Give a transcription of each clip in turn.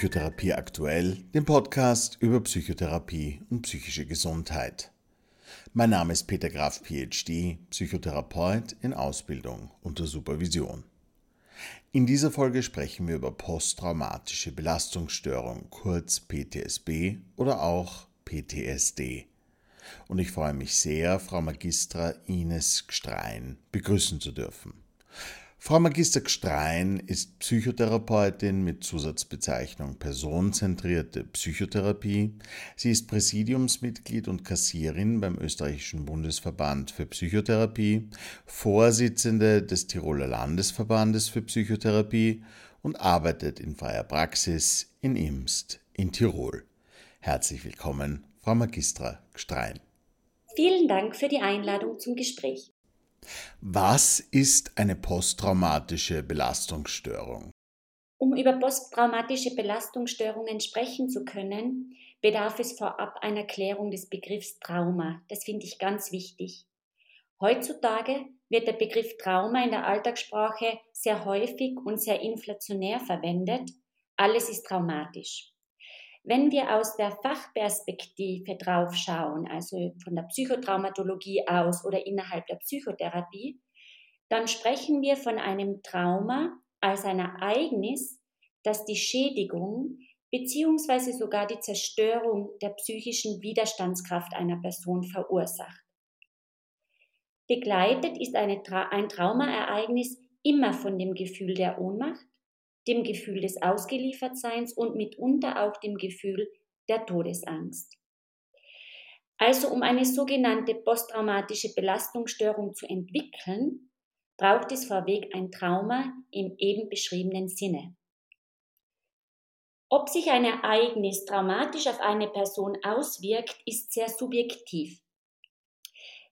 Psychotherapie aktuell, dem Podcast über Psychotherapie und psychische Gesundheit. Mein Name ist Peter Graf, PhD, Psychotherapeut in Ausbildung unter Supervision. In dieser Folge sprechen wir über posttraumatische Belastungsstörung, kurz PTSB oder auch PTSD. Und ich freue mich sehr, Frau Magistra Ines Gstrein begrüßen zu dürfen. Frau Magister Gstrein ist Psychotherapeutin mit Zusatzbezeichnung Personenzentrierte Psychotherapie. Sie ist Präsidiumsmitglied und Kassierin beim Österreichischen Bundesverband für Psychotherapie, Vorsitzende des Tiroler Landesverbandes für Psychotherapie und arbeitet in freier Praxis in Imst in Tirol. Herzlich willkommen, Frau Magistra Gstrein. Vielen Dank für die Einladung zum Gespräch. Was ist eine posttraumatische Belastungsstörung? Um über posttraumatische Belastungsstörungen sprechen zu können, bedarf es vorab einer Klärung des Begriffs Trauma. Das finde ich ganz wichtig. Heutzutage wird der Begriff Trauma in der Alltagssprache sehr häufig und sehr inflationär verwendet. Alles ist traumatisch. Wenn wir aus der Fachperspektive draufschauen, also von der Psychotraumatologie aus oder innerhalb der Psychotherapie, dann sprechen wir von einem Trauma als ein Ereignis, das die Schädigung bzw. sogar die Zerstörung der psychischen Widerstandskraft einer Person verursacht. Begleitet ist eine ein Traumaereignis immer von dem Gefühl der Ohnmacht, dem Gefühl des Ausgeliefertseins und mitunter auch dem Gefühl der Todesangst. Also um eine sogenannte posttraumatische Belastungsstörung zu entwickeln, braucht es vorweg ein Trauma im eben beschriebenen Sinne. Ob sich ein Ereignis traumatisch auf eine Person auswirkt, ist sehr subjektiv.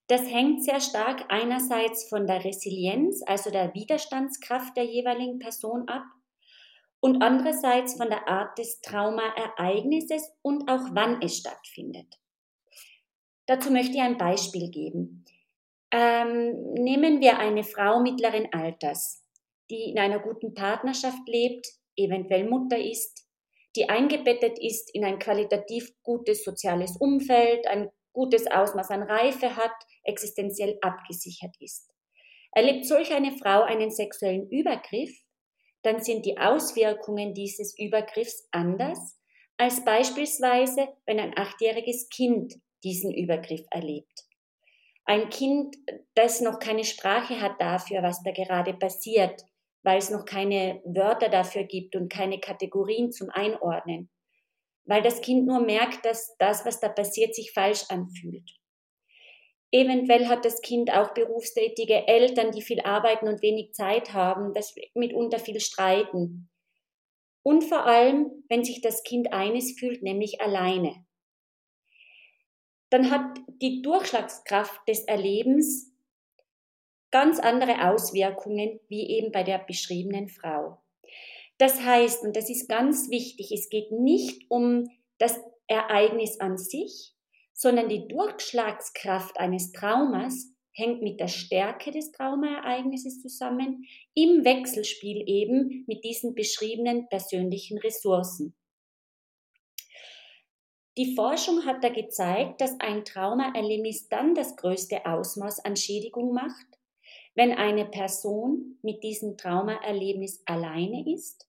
Das hängt sehr stark einerseits von der Resilienz, also der Widerstandskraft der jeweiligen Person ab, und andererseits von der Art des Traumaereignisses und auch wann es stattfindet. Dazu möchte ich ein Beispiel geben. Ähm, nehmen wir eine Frau mittleren Alters, die in einer guten Partnerschaft lebt, eventuell Mutter ist, die eingebettet ist in ein qualitativ gutes soziales Umfeld, ein gutes Ausmaß an Reife hat, existenziell abgesichert ist. Erlebt solch eine Frau einen sexuellen Übergriff, dann sind die Auswirkungen dieses Übergriffs anders als beispielsweise, wenn ein achtjähriges Kind diesen Übergriff erlebt. Ein Kind, das noch keine Sprache hat dafür, was da gerade passiert, weil es noch keine Wörter dafür gibt und keine Kategorien zum Einordnen, weil das Kind nur merkt, dass das, was da passiert, sich falsch anfühlt. Eventuell hat das Kind auch berufstätige Eltern, die viel arbeiten und wenig Zeit haben, das mitunter viel streiten. Und vor allem, wenn sich das Kind eines fühlt, nämlich alleine. Dann hat die Durchschlagskraft des Erlebens ganz andere Auswirkungen wie eben bei der beschriebenen Frau. Das heißt, und das ist ganz wichtig, es geht nicht um das Ereignis an sich, sondern die Durchschlagskraft eines Traumas hängt mit der Stärke des Traumaereignisses zusammen, im Wechselspiel eben mit diesen beschriebenen persönlichen Ressourcen. Die Forschung hat da gezeigt, dass ein Traumaerlebnis dann das größte Ausmaß an Schädigung macht, wenn eine Person mit diesem Traumaerlebnis alleine ist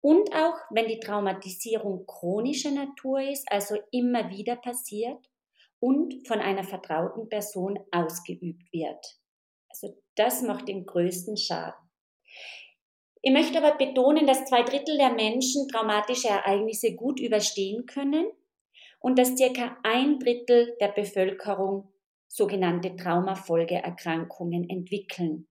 und auch wenn die Traumatisierung chronischer Natur ist, also immer wieder passiert und von einer vertrauten Person ausgeübt wird. Also das macht den größten Schaden. Ich möchte aber betonen, dass zwei Drittel der Menschen traumatische Ereignisse gut überstehen können und dass circa ein Drittel der Bevölkerung sogenannte Traumafolgeerkrankungen entwickeln.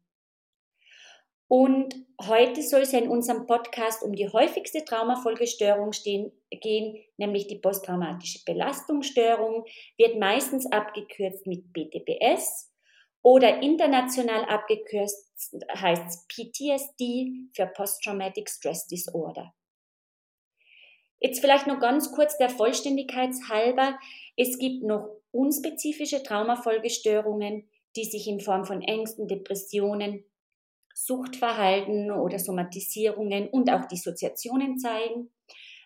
Und heute soll es ja in unserem Podcast um die häufigste Traumafolgestörung stehen, gehen, nämlich die posttraumatische Belastungsstörung, wird meistens abgekürzt mit BTPS oder international abgekürzt heißt PTSD für Posttraumatic Stress Disorder. Jetzt vielleicht noch ganz kurz der Vollständigkeit halber. Es gibt noch unspezifische Traumafolgestörungen, die sich in Form von Ängsten, Depressionen, Suchtverhalten oder Somatisierungen und auch Dissoziationen zeigen.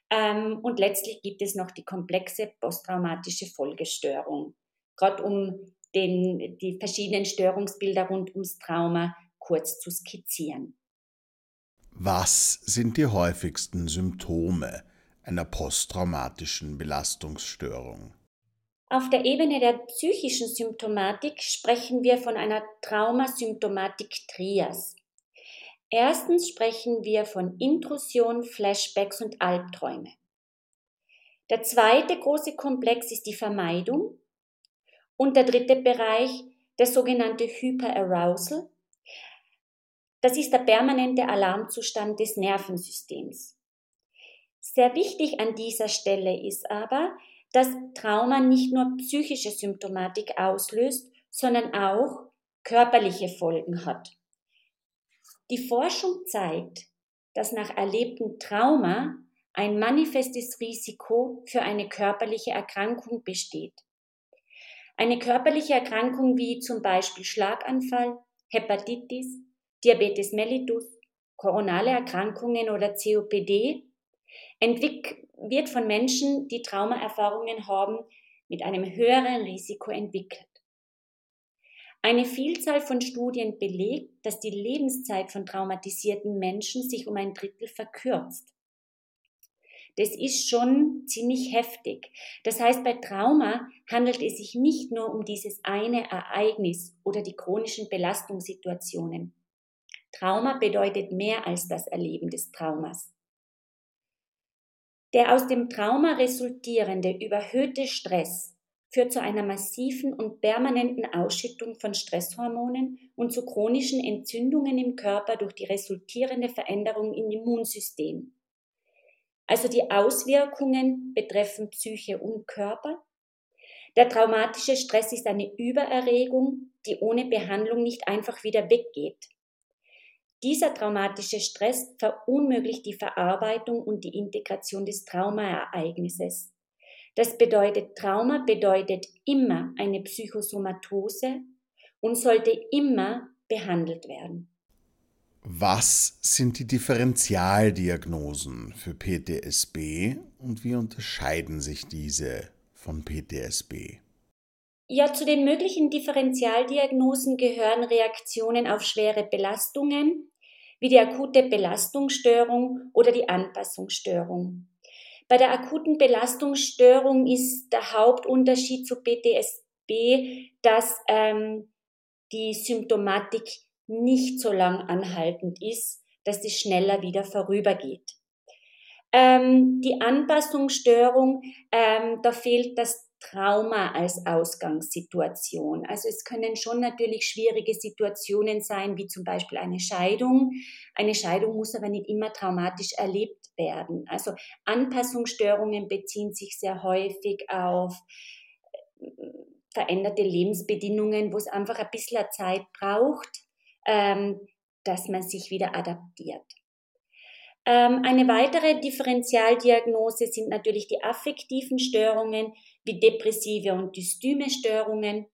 Ähm, und letztlich gibt es noch die komplexe posttraumatische Folgestörung, gerade um den, die verschiedenen Störungsbilder rund ums Trauma kurz zu skizzieren. Was sind die häufigsten Symptome einer posttraumatischen Belastungsstörung? Auf der Ebene der psychischen Symptomatik sprechen wir von einer Traumasymptomatik Trias. Erstens sprechen wir von Intrusion, Flashbacks und Albträume. Der zweite große Komplex ist die Vermeidung und der dritte Bereich der sogenannte Hyperarousal. Das ist der permanente Alarmzustand des Nervensystems. Sehr wichtig an dieser Stelle ist aber, dass Trauma nicht nur psychische Symptomatik auslöst, sondern auch körperliche Folgen hat. Die Forschung zeigt, dass nach erlebtem Trauma ein manifestes Risiko für eine körperliche Erkrankung besteht. Eine körperliche Erkrankung wie zum Beispiel Schlaganfall, Hepatitis, Diabetes mellitus, koronale Erkrankungen oder COPD wird von Menschen, die Traumaerfahrungen haben, mit einem höheren Risiko entwickelt. Eine Vielzahl von Studien belegt, dass die Lebenszeit von traumatisierten Menschen sich um ein Drittel verkürzt. Das ist schon ziemlich heftig. Das heißt, bei Trauma handelt es sich nicht nur um dieses eine Ereignis oder die chronischen Belastungssituationen. Trauma bedeutet mehr als das Erleben des Traumas. Der aus dem Trauma resultierende überhöhte Stress führt zu einer massiven und permanenten Ausschüttung von Stresshormonen und zu chronischen Entzündungen im Körper durch die resultierende Veränderung im Immunsystem. Also die Auswirkungen betreffen Psyche und Körper. Der traumatische Stress ist eine Übererregung, die ohne Behandlung nicht einfach wieder weggeht. Dieser traumatische Stress verunmöglicht die Verarbeitung und die Integration des Traumaereignisses. Das bedeutet, Trauma bedeutet immer eine Psychosomatose und sollte immer behandelt werden. Was sind die Differentialdiagnosen für PTSB und wie unterscheiden sich diese von PTSB? Ja, zu den möglichen Differentialdiagnosen gehören Reaktionen auf schwere Belastungen, wie die akute Belastungsstörung oder die Anpassungsstörung. Bei der akuten Belastungsstörung ist der Hauptunterschied zu PTSB, dass ähm, die Symptomatik nicht so lang anhaltend ist, dass die schneller wieder vorübergeht. Ähm, die Anpassungsstörung, ähm, da fehlt das Trauma als Ausgangssituation. Also es können schon natürlich schwierige Situationen sein, wie zum Beispiel eine Scheidung. Eine Scheidung muss aber nicht immer traumatisch erlebt werden. Also Anpassungsstörungen beziehen sich sehr häufig auf äh, veränderte Lebensbedingungen, wo es einfach ein bisschen Zeit braucht, ähm, dass man sich wieder adaptiert. Ähm, eine weitere Differentialdiagnose sind natürlich die affektiven Störungen wie depressive und dystyme Störungen,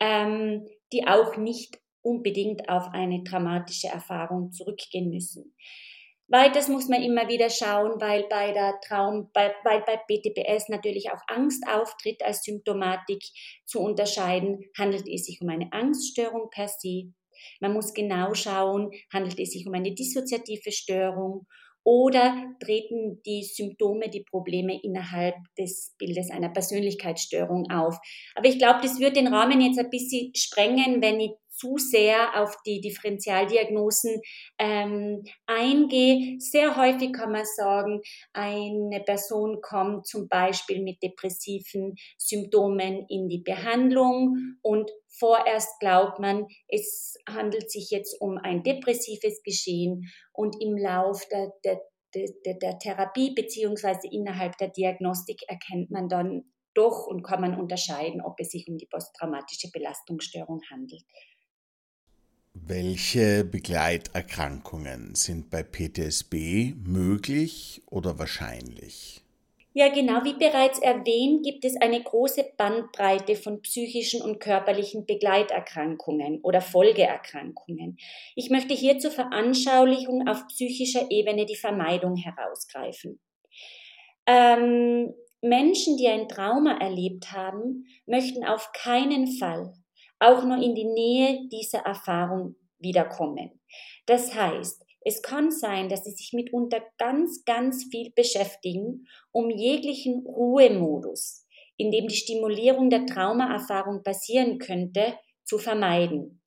ähm, die auch nicht unbedingt auf eine dramatische Erfahrung zurückgehen müssen. Weiters muss man immer wieder schauen, weil bei der Traum, bei, weil bei BTPS natürlich auch Angst auftritt als Symptomatik zu unterscheiden, handelt es sich um eine Angststörung per se. Man muss genau schauen, handelt es sich um eine dissoziative Störung oder treten die Symptome, die Probleme innerhalb des Bildes einer Persönlichkeitsstörung auf. Aber ich glaube, das wird den Rahmen jetzt ein bisschen sprengen, wenn ich zu sehr auf die Differentialdiagnosen ähm, eingehe. Sehr häufig kann man sagen, eine Person kommt zum Beispiel mit depressiven Symptomen in die Behandlung und vorerst glaubt man, es handelt sich jetzt um ein depressives Geschehen und im Lauf der, der der, der Therapie beziehungsweise innerhalb der Diagnostik erkennt man dann doch und kann man unterscheiden, ob es sich um die posttraumatische Belastungsstörung handelt. Welche Begleiterkrankungen sind bei PTSB möglich oder wahrscheinlich? Ja, genau wie bereits erwähnt, gibt es eine große Bandbreite von psychischen und körperlichen Begleiterkrankungen oder Folgeerkrankungen. Ich möchte hier zur Veranschaulichung auf psychischer Ebene die Vermeidung herausgreifen. Ähm, Menschen, die ein Trauma erlebt haben, möchten auf keinen Fall auch nur in die Nähe dieser Erfahrung wiederkommen. Das heißt, es kann sein, dass sie sich mitunter ganz, ganz viel beschäftigen, um jeglichen Ruhemodus, in dem die Stimulierung der Traumaerfahrung passieren könnte, zu vermeiden.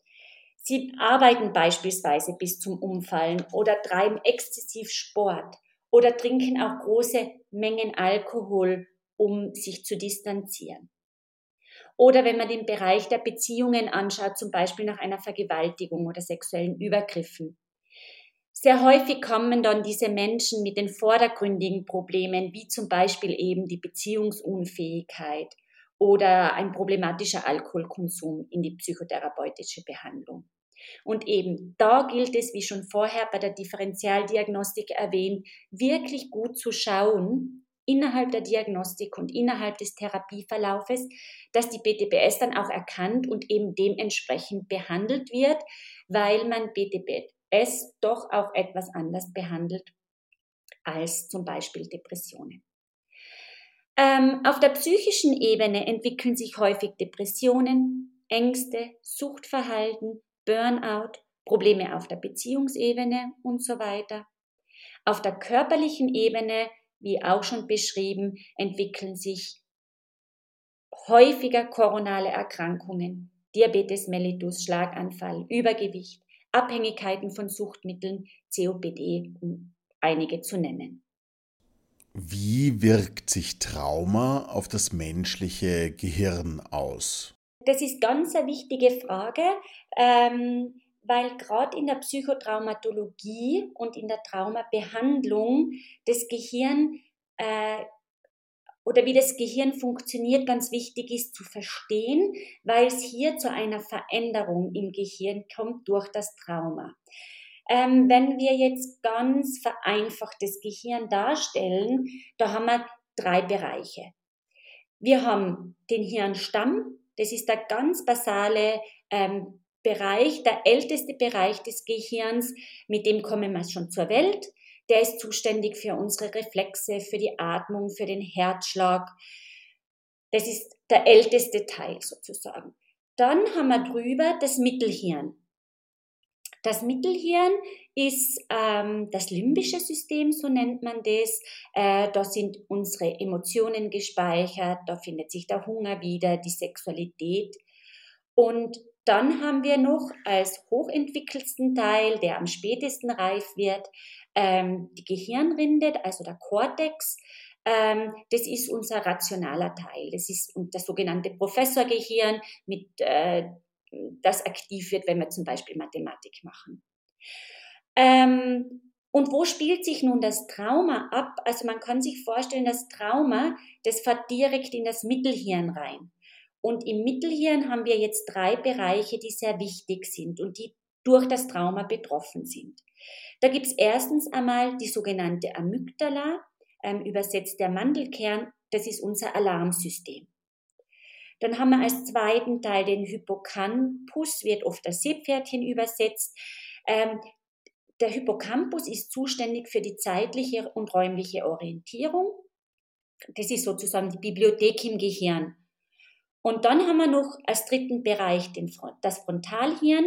Sie arbeiten beispielsweise bis zum Umfallen oder treiben exzessiv Sport oder trinken auch große Mengen Alkohol, um sich zu distanzieren. Oder wenn man den Bereich der Beziehungen anschaut, zum Beispiel nach einer Vergewaltigung oder sexuellen Übergriffen. Sehr häufig kommen dann diese Menschen mit den vordergründigen Problemen, wie zum Beispiel eben die Beziehungsunfähigkeit oder ein problematischer Alkoholkonsum in die psychotherapeutische Behandlung. Und eben da gilt es, wie schon vorher bei der Differentialdiagnostik erwähnt, wirklich gut zu schauen innerhalb der Diagnostik und innerhalb des Therapieverlaufes, dass die BTPS dann auch erkannt und eben dementsprechend behandelt wird, weil man es doch auch etwas anders behandelt als zum Beispiel Depressionen. Ähm, auf der psychischen Ebene entwickeln sich häufig Depressionen, Ängste, Suchtverhalten, Burnout, Probleme auf der Beziehungsebene und so weiter. Auf der körperlichen Ebene, wie auch schon beschrieben, entwickeln sich häufiger koronale Erkrankungen, Diabetes mellitus, Schlaganfall, Übergewicht, Abhängigkeiten von Suchtmitteln, COPD, um einige zu nennen. Wie wirkt sich Trauma auf das menschliche Gehirn aus? Das ist ganz eine wichtige Frage, ähm, weil gerade in der Psychotraumatologie und in der Traumabehandlung das Gehirn äh, oder wie das Gehirn funktioniert, ganz wichtig ist zu verstehen, weil es hier zu einer Veränderung im Gehirn kommt durch das Trauma. Ähm, wenn wir jetzt ganz vereinfacht das Gehirn darstellen, da haben wir drei Bereiche. Wir haben den Hirnstamm, das ist der ganz basale ähm, Bereich, der älteste Bereich des Gehirns, mit dem kommen wir schon zur Welt der ist zuständig für unsere Reflexe, für die Atmung, für den Herzschlag. Das ist der älteste Teil sozusagen. Dann haben wir drüber das Mittelhirn. Das Mittelhirn ist ähm, das limbische System, so nennt man das. Äh, da sind unsere Emotionen gespeichert, da findet sich der Hunger wieder, die Sexualität. Und dann haben wir noch als hochentwickelsten Teil, der am spätesten reif wird, ähm, die Gehirnrinde, also der Kortex, ähm, das ist unser rationaler Teil. Das ist das sogenannte Professorgehirn, mit, äh, das aktiv wird, wenn wir zum Beispiel Mathematik machen. Ähm, und wo spielt sich nun das Trauma ab? Also man kann sich vorstellen, das Trauma, das fährt direkt in das Mittelhirn rein. Und im Mittelhirn haben wir jetzt drei Bereiche, die sehr wichtig sind und die durch das Trauma betroffen sind. Da gibt es erstens einmal die sogenannte Amygdala, ähm, übersetzt der Mandelkern, das ist unser Alarmsystem. Dann haben wir als zweiten Teil den Hippocampus, wird oft als Seepferdchen übersetzt. Ähm, der Hippocampus ist zuständig für die zeitliche und räumliche Orientierung. Das ist sozusagen die Bibliothek im Gehirn. Und dann haben wir noch als dritten Bereich den, das Frontalhirn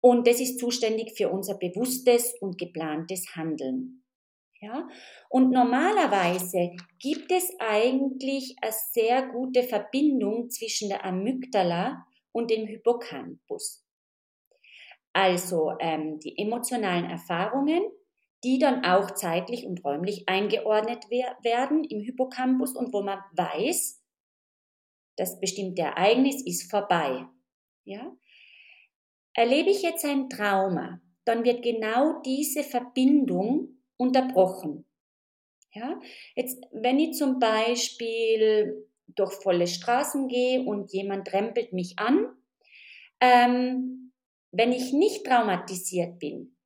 und das ist zuständig für unser bewusstes und geplantes Handeln. Ja? Und normalerweise gibt es eigentlich eine sehr gute Verbindung zwischen der Amygdala und dem Hippocampus. Also ähm, die emotionalen Erfahrungen, die dann auch zeitlich und räumlich eingeordnet werden im Hippocampus und wo man weiß, das bestimmte Ereignis ist vorbei. Ja? Erlebe ich jetzt ein Trauma, dann wird genau diese Verbindung unterbrochen. Ja, jetzt, wenn ich zum Beispiel durch volle Straßen gehe und jemand rempelt mich an, ähm, wenn ich nicht traumatisiert bin,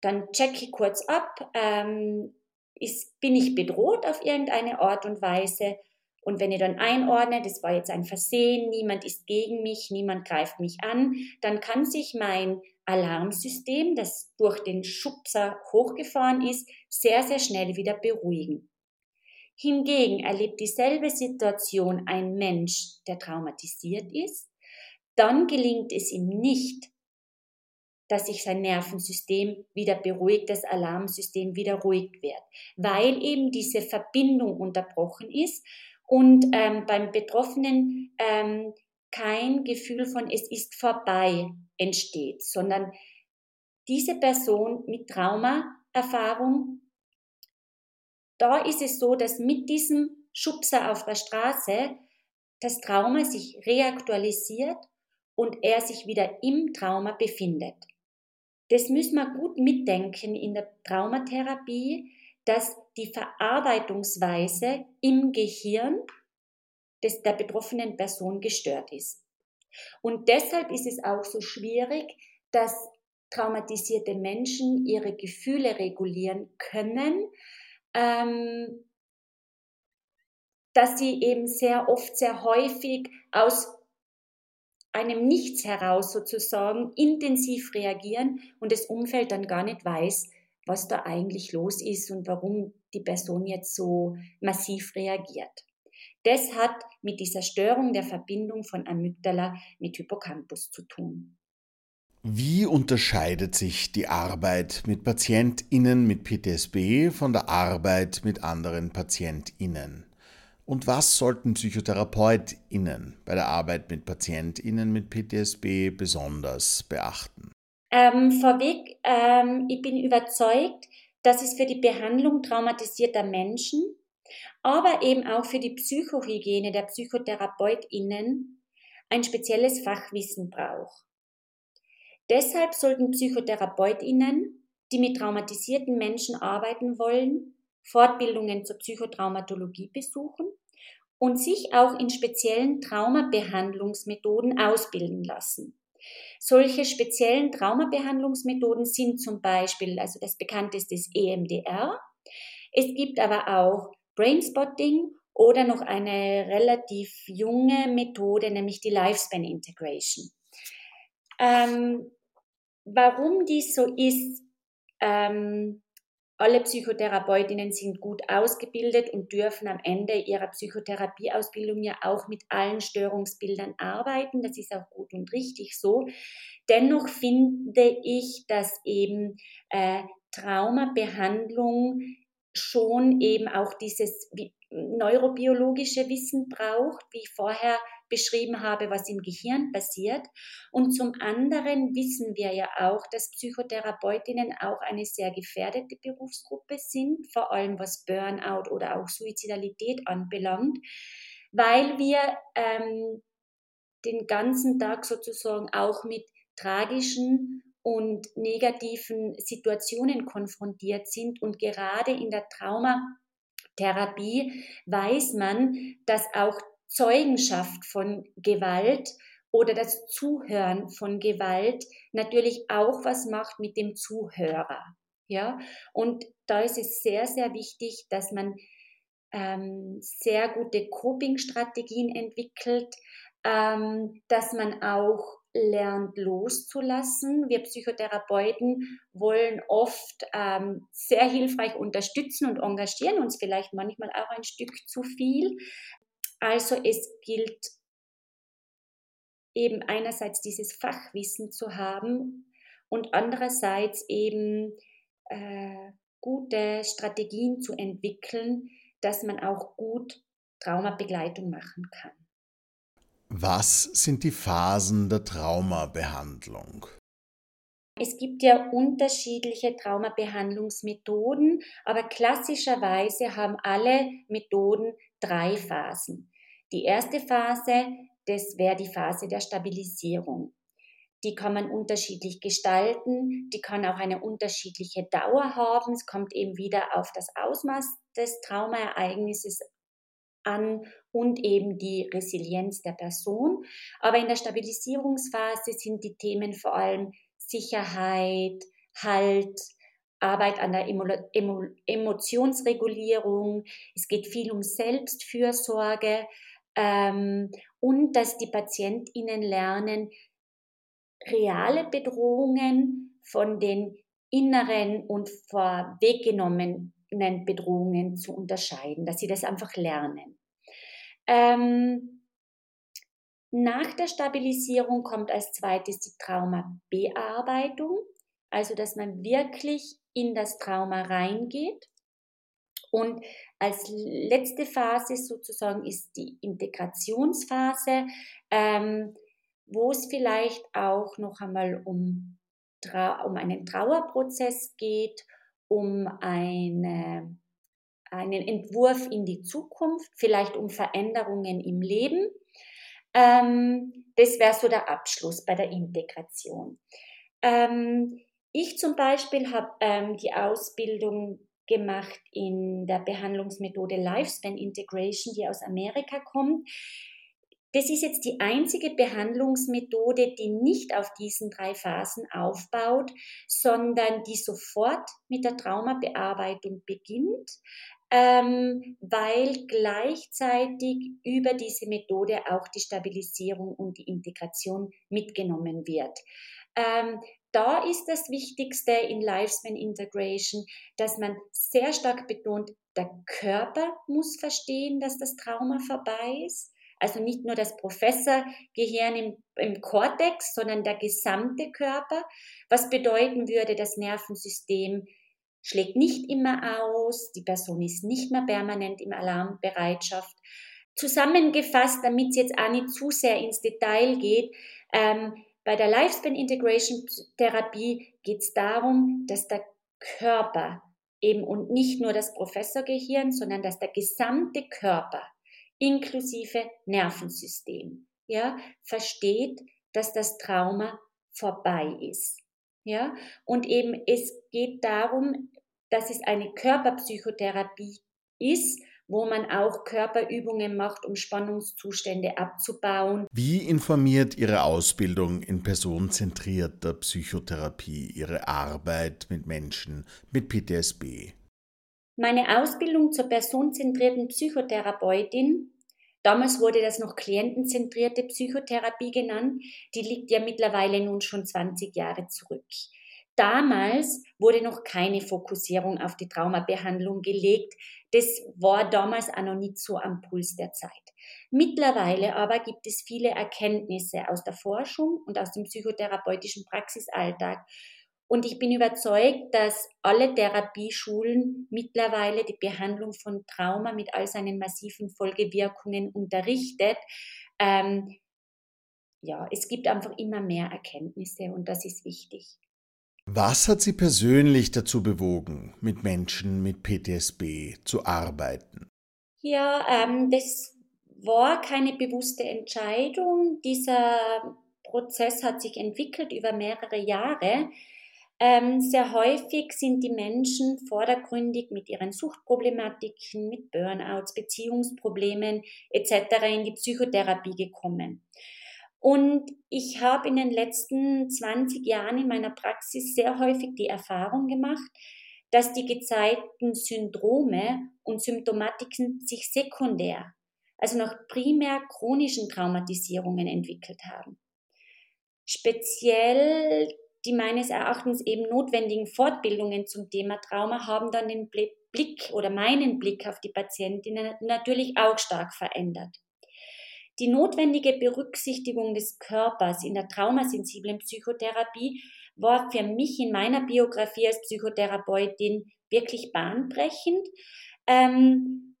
dann checke ich kurz ab, ähm, ist, bin ich bedroht auf irgendeine Art und Weise und wenn ich dann einordne, das war jetzt ein Versehen, niemand ist gegen mich, niemand greift mich an, dann kann sich mein Alarmsystem, das durch den Schubser hochgefahren ist, sehr, sehr schnell wieder beruhigen. Hingegen erlebt dieselbe Situation ein Mensch, der traumatisiert ist, dann gelingt es ihm nicht, dass sich sein Nervensystem wieder beruhigt, das Alarmsystem wieder ruhig wird, weil eben diese Verbindung unterbrochen ist und ähm, beim Betroffenen ähm, kein Gefühl von es ist vorbei entsteht, sondern diese Person mit Traumaerfahrung, da ist es so, dass mit diesem Schubser auf der Straße das Trauma sich reaktualisiert und er sich wieder im Trauma befindet. Das müssen wir gut mitdenken in der Traumatherapie, dass die Verarbeitungsweise im Gehirn des, der betroffenen Person gestört ist. Und deshalb ist es auch so schwierig, dass traumatisierte Menschen ihre Gefühle regulieren können, ähm, dass sie eben sehr oft, sehr häufig aus einem Nichts heraus sozusagen intensiv reagieren und das Umfeld dann gar nicht weiß, was da eigentlich los ist und warum die Person jetzt so massiv reagiert. Das hat mit dieser Störung der Verbindung von Amygdala mit Hippocampus zu tun. Wie unterscheidet sich die Arbeit mit PatientInnen mit PTSB von der Arbeit mit anderen PatientInnen? Und was sollten PsychotherapeutInnen bei der Arbeit mit PatientInnen mit PTSB besonders beachten? Ähm, vorweg, ähm, ich bin überzeugt, dass es für die Behandlung traumatisierter Menschen, aber eben auch für die Psychohygiene der PsychotherapeutInnen ein spezielles Fachwissen braucht. Deshalb sollten PsychotherapeutInnen, die mit traumatisierten Menschen arbeiten wollen, Fortbildungen zur Psychotraumatologie besuchen und sich auch in speziellen Traumabehandlungsmethoden ausbilden lassen. Solche speziellen Traumabehandlungsmethoden sind zum Beispiel, also das bekannteste ist EMDR. Es gibt aber auch Brainspotting oder noch eine relativ junge Methode, nämlich die Lifespan Integration. Ähm, warum dies so ist, ähm, alle Psychotherapeutinnen sind gut ausgebildet und dürfen am Ende ihrer Psychotherapieausbildung ja auch mit allen Störungsbildern arbeiten. Das ist auch gut und richtig so. Dennoch finde ich, dass eben äh, Traumabehandlung schon eben auch dieses neurobiologische Wissen braucht, wie vorher beschrieben habe, was im Gehirn passiert. Und zum anderen wissen wir ja auch, dass Psychotherapeutinnen auch eine sehr gefährdete Berufsgruppe sind, vor allem was Burnout oder auch Suizidalität anbelangt, weil wir ähm, den ganzen Tag sozusagen auch mit tragischen und negativen Situationen konfrontiert sind und gerade in der Traumatherapie weiß man, dass auch Zeugenschaft von Gewalt oder das Zuhören von Gewalt natürlich auch was macht mit dem Zuhörer. Ja, und da ist es sehr, sehr wichtig, dass man ähm, sehr gute Coping-Strategien entwickelt, ähm, dass man auch lernt loszulassen. Wir Psychotherapeuten wollen oft ähm, sehr hilfreich unterstützen und engagieren uns vielleicht manchmal auch ein Stück zu viel. Also es gilt eben einerseits dieses Fachwissen zu haben und andererseits eben äh, gute Strategien zu entwickeln, dass man auch gut Traumabegleitung machen kann. Was sind die Phasen der Traumabehandlung? Es gibt ja unterschiedliche Traumabehandlungsmethoden, aber klassischerweise haben alle Methoden drei Phasen. Die erste Phase, das wäre die Phase der Stabilisierung. Die kann man unterschiedlich gestalten, die kann auch eine unterschiedliche Dauer haben. Es kommt eben wieder auf das Ausmaß des Traumaereignisses an und eben die Resilienz der Person. Aber in der Stabilisierungsphase sind die Themen vor allem Sicherheit, Halt, Arbeit an der Emotionsregulierung. Es geht viel um Selbstfürsorge ähm, und dass die PatientInnen lernen, reale Bedrohungen von den inneren und vorweggenommenen Bedrohungen zu unterscheiden, dass sie das einfach lernen. Ähm, nach der Stabilisierung kommt als zweites die Traumabearbeitung, also dass man wirklich in das Trauma reingeht. Und als letzte Phase sozusagen ist die Integrationsphase, ähm, wo es vielleicht auch noch einmal um, um einen Trauerprozess geht, um eine, einen Entwurf in die Zukunft, vielleicht um Veränderungen im Leben. Ähm, das wäre so der Abschluss bei der Integration. Ähm, ich zum Beispiel habe ähm, die Ausbildung gemacht in der Behandlungsmethode Lifespan Integration, die aus Amerika kommt. Das ist jetzt die einzige Behandlungsmethode, die nicht auf diesen drei Phasen aufbaut, sondern die sofort mit der Traumabearbeitung beginnt, ähm, weil gleichzeitig über diese Methode auch die Stabilisierung und die Integration mitgenommen wird. Ähm, da ist das Wichtigste in Lifespan Integration, dass man sehr stark betont, der Körper muss verstehen, dass das Trauma vorbei ist. Also nicht nur das Professorgehirn im, im Kortex, sondern der gesamte Körper. Was bedeuten würde, das Nervensystem schlägt nicht immer aus, die Person ist nicht mehr permanent im Alarmbereitschaft. Zusammengefasst, damit es jetzt auch nicht zu sehr ins Detail geht, ähm, bei der Lifespan Integration Therapie geht es darum, dass der Körper eben und nicht nur das Professorgehirn, sondern dass der gesamte Körper inklusive Nervensystem ja, versteht, dass das Trauma vorbei ist. Ja, und eben es geht darum, dass es eine Körperpsychotherapie ist, wo man auch Körperübungen macht, um Spannungszustände abzubauen. Wie informiert Ihre Ausbildung in personenzentrierter Psychotherapie Ihre Arbeit mit Menschen mit PTSB? Meine Ausbildung zur personenzentrierten Psychotherapeutin Damals wurde das noch klientenzentrierte Psychotherapie genannt. Die liegt ja mittlerweile nun schon 20 Jahre zurück. Damals wurde noch keine Fokussierung auf die Traumabehandlung gelegt. Das war damals auch noch nicht so am Puls der Zeit. Mittlerweile aber gibt es viele Erkenntnisse aus der Forschung und aus dem psychotherapeutischen Praxisalltag. Und ich bin überzeugt, dass alle Therapieschulen mittlerweile die Behandlung von Trauma mit all seinen massiven Folgewirkungen unterrichtet. Ähm, ja, es gibt einfach immer mehr Erkenntnisse und das ist wichtig. Was hat Sie persönlich dazu bewogen, mit Menschen mit PTSB zu arbeiten? Ja, ähm, das war keine bewusste Entscheidung. Dieser Prozess hat sich entwickelt über mehrere Jahre. Ähm, sehr häufig sind die Menschen vordergründig mit ihren Suchtproblematiken, mit Burnouts, Beziehungsproblemen etc. in die Psychotherapie gekommen. Und ich habe in den letzten 20 Jahren in meiner Praxis sehr häufig die Erfahrung gemacht, dass die gezeigten Syndrome und Symptomatiken sich sekundär, also nach primär chronischen Traumatisierungen entwickelt haben. Speziell die meines Erachtens eben notwendigen Fortbildungen zum Thema Trauma haben dann den Blick oder meinen Blick auf die Patientinnen natürlich auch stark verändert. Die notwendige Berücksichtigung des Körpers in der traumasensiblen Psychotherapie war für mich in meiner Biografie als Psychotherapeutin wirklich bahnbrechend. Ähm,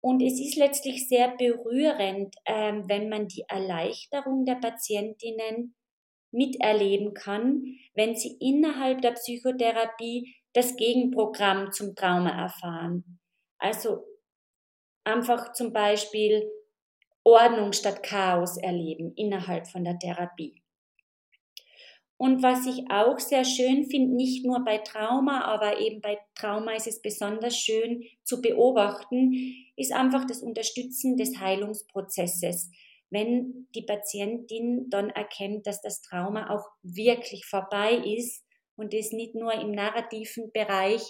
und es ist letztlich sehr berührend, ähm, wenn man die Erleichterung der Patientinnen miterleben kann, wenn sie innerhalb der Psychotherapie das Gegenprogramm zum Trauma erfahren. Also einfach zum Beispiel Ordnung statt Chaos erleben innerhalb von der Therapie. Und was ich auch sehr schön finde, nicht nur bei Trauma, aber eben bei Trauma ist es besonders schön zu beobachten, ist einfach das Unterstützen des Heilungsprozesses. Wenn die Patientin dann erkennt, dass das Trauma auch wirklich vorbei ist und das nicht nur im narrativen Bereich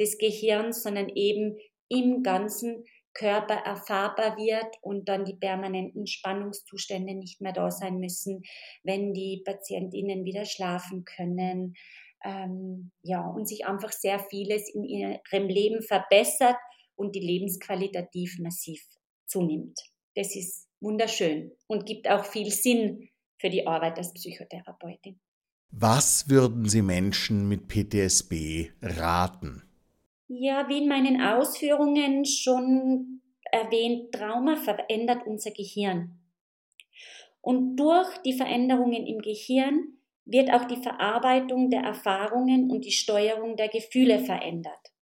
des Gehirns, sondern eben im ganzen Körper erfahrbar wird und dann die permanenten Spannungszustände nicht mehr da sein müssen, wenn die Patientinnen wieder schlafen können. Ähm, ja, und sich einfach sehr vieles in ihrem Leben verbessert und die lebensqualitativ massiv zunimmt. Das ist wunderschön und gibt auch viel Sinn für die Arbeit als Psychotherapeutin. Was würden Sie Menschen mit PTSB raten? Ja, wie in meinen Ausführungen schon erwähnt, Trauma verändert unser Gehirn. Und durch die Veränderungen im Gehirn wird auch die Verarbeitung der Erfahrungen und die Steuerung der Gefühle verändert.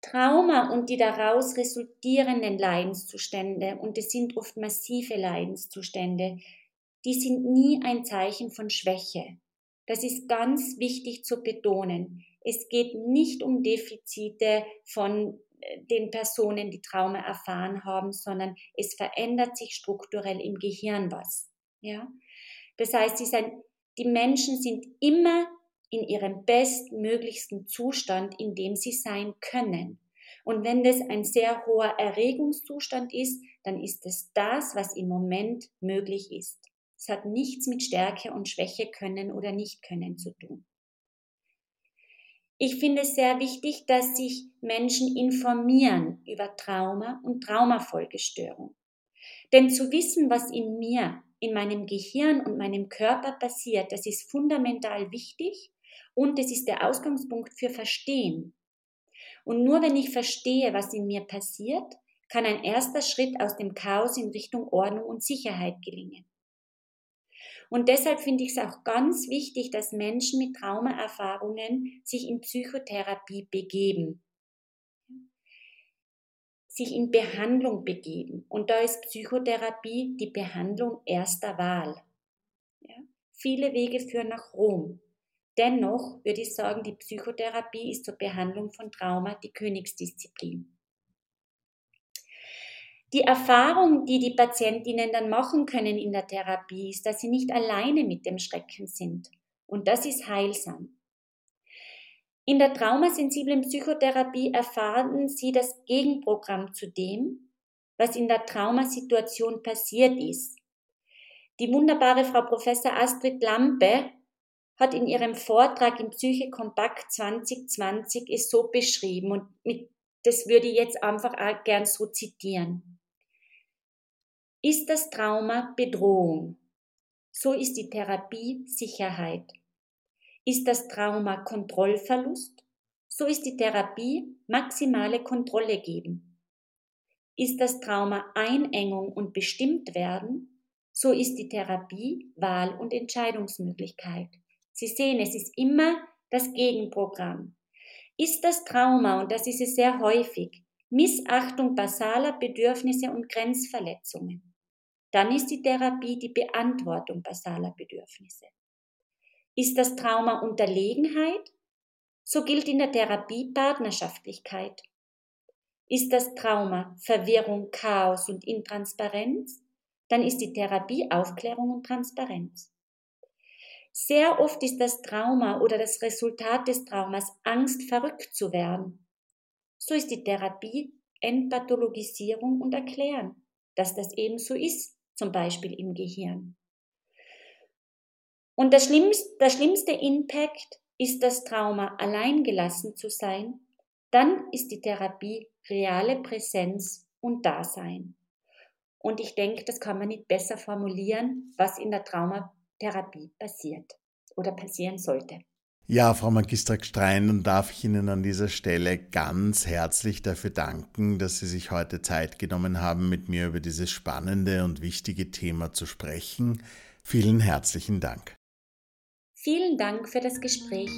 Trauma und die daraus resultierenden Leidenszustände, und es sind oft massive Leidenszustände, die sind nie ein Zeichen von Schwäche. Das ist ganz wichtig zu betonen. Es geht nicht um Defizite von äh, den Personen, die Trauma erfahren haben, sondern es verändert sich strukturell im Gehirn was. Ja? Das heißt, die Menschen sind immer in ihrem bestmöglichsten Zustand, in dem sie sein können. Und wenn das ein sehr hoher Erregungszustand ist, dann ist es das, was im Moment möglich ist. Es hat nichts mit Stärke und Schwäche können oder nicht können zu tun. Ich finde es sehr wichtig, dass sich Menschen informieren über Trauma und Traumafolgestörung. Denn zu wissen, was in mir, in meinem Gehirn und meinem Körper passiert, das ist fundamental wichtig und es ist der Ausgangspunkt für Verstehen. Und nur wenn ich verstehe, was in mir passiert, kann ein erster Schritt aus dem Chaos in Richtung Ordnung und Sicherheit gelingen. Und deshalb finde ich es auch ganz wichtig, dass Menschen mit Traumaerfahrungen sich in Psychotherapie begeben, sich in Behandlung begeben. Und da ist Psychotherapie die Behandlung erster Wahl. Ja? Viele Wege führen nach Rom. Dennoch würde ich sagen, die Psychotherapie ist zur Behandlung von Trauma die Königsdisziplin. Die Erfahrung, die die Patientinnen dann machen können in der Therapie, ist, dass sie nicht alleine mit dem Schrecken sind. Und das ist heilsam. In der traumasensiblen Psychotherapie erfahren sie das Gegenprogramm zu dem, was in der Traumasituation passiert ist. Die wunderbare Frau Professor Astrid Lampe hat in ihrem Vortrag im Psyche Kompakt 2020 es so beschrieben und mit, das würde ich jetzt einfach auch gern so zitieren. Ist das Trauma Bedrohung? So ist die Therapie Sicherheit. Ist das Trauma Kontrollverlust? So ist die Therapie maximale Kontrolle geben. Ist das Trauma Einengung und bestimmt werden? So ist die Therapie Wahl- und Entscheidungsmöglichkeit. Sie sehen, es ist immer das Gegenprogramm. Ist das Trauma, und das ist es sehr häufig, Missachtung basaler Bedürfnisse und Grenzverletzungen? Dann ist die Therapie die Beantwortung basaler Bedürfnisse. Ist das Trauma Unterlegenheit? So gilt in der Therapie Partnerschaftlichkeit. Ist das Trauma Verwirrung, Chaos und Intransparenz? Dann ist die Therapie Aufklärung und Transparenz. Sehr oft ist das Trauma oder das Resultat des Traumas Angst, verrückt zu werden. So ist die Therapie Entpathologisierung und Erklären, dass das eben so ist zum Beispiel im Gehirn. Und der schlimmste, der schlimmste Impact ist das Trauma, alleingelassen zu sein. Dann ist die Therapie reale Präsenz und Dasein. Und ich denke, das kann man nicht besser formulieren, was in der Traumatherapie passiert oder passieren sollte. Ja, Frau Magister Strein, dann darf ich Ihnen an dieser Stelle ganz herzlich dafür danken, dass Sie sich heute Zeit genommen haben, mit mir über dieses spannende und wichtige Thema zu sprechen. Vielen herzlichen Dank. Vielen Dank für das Gespräch.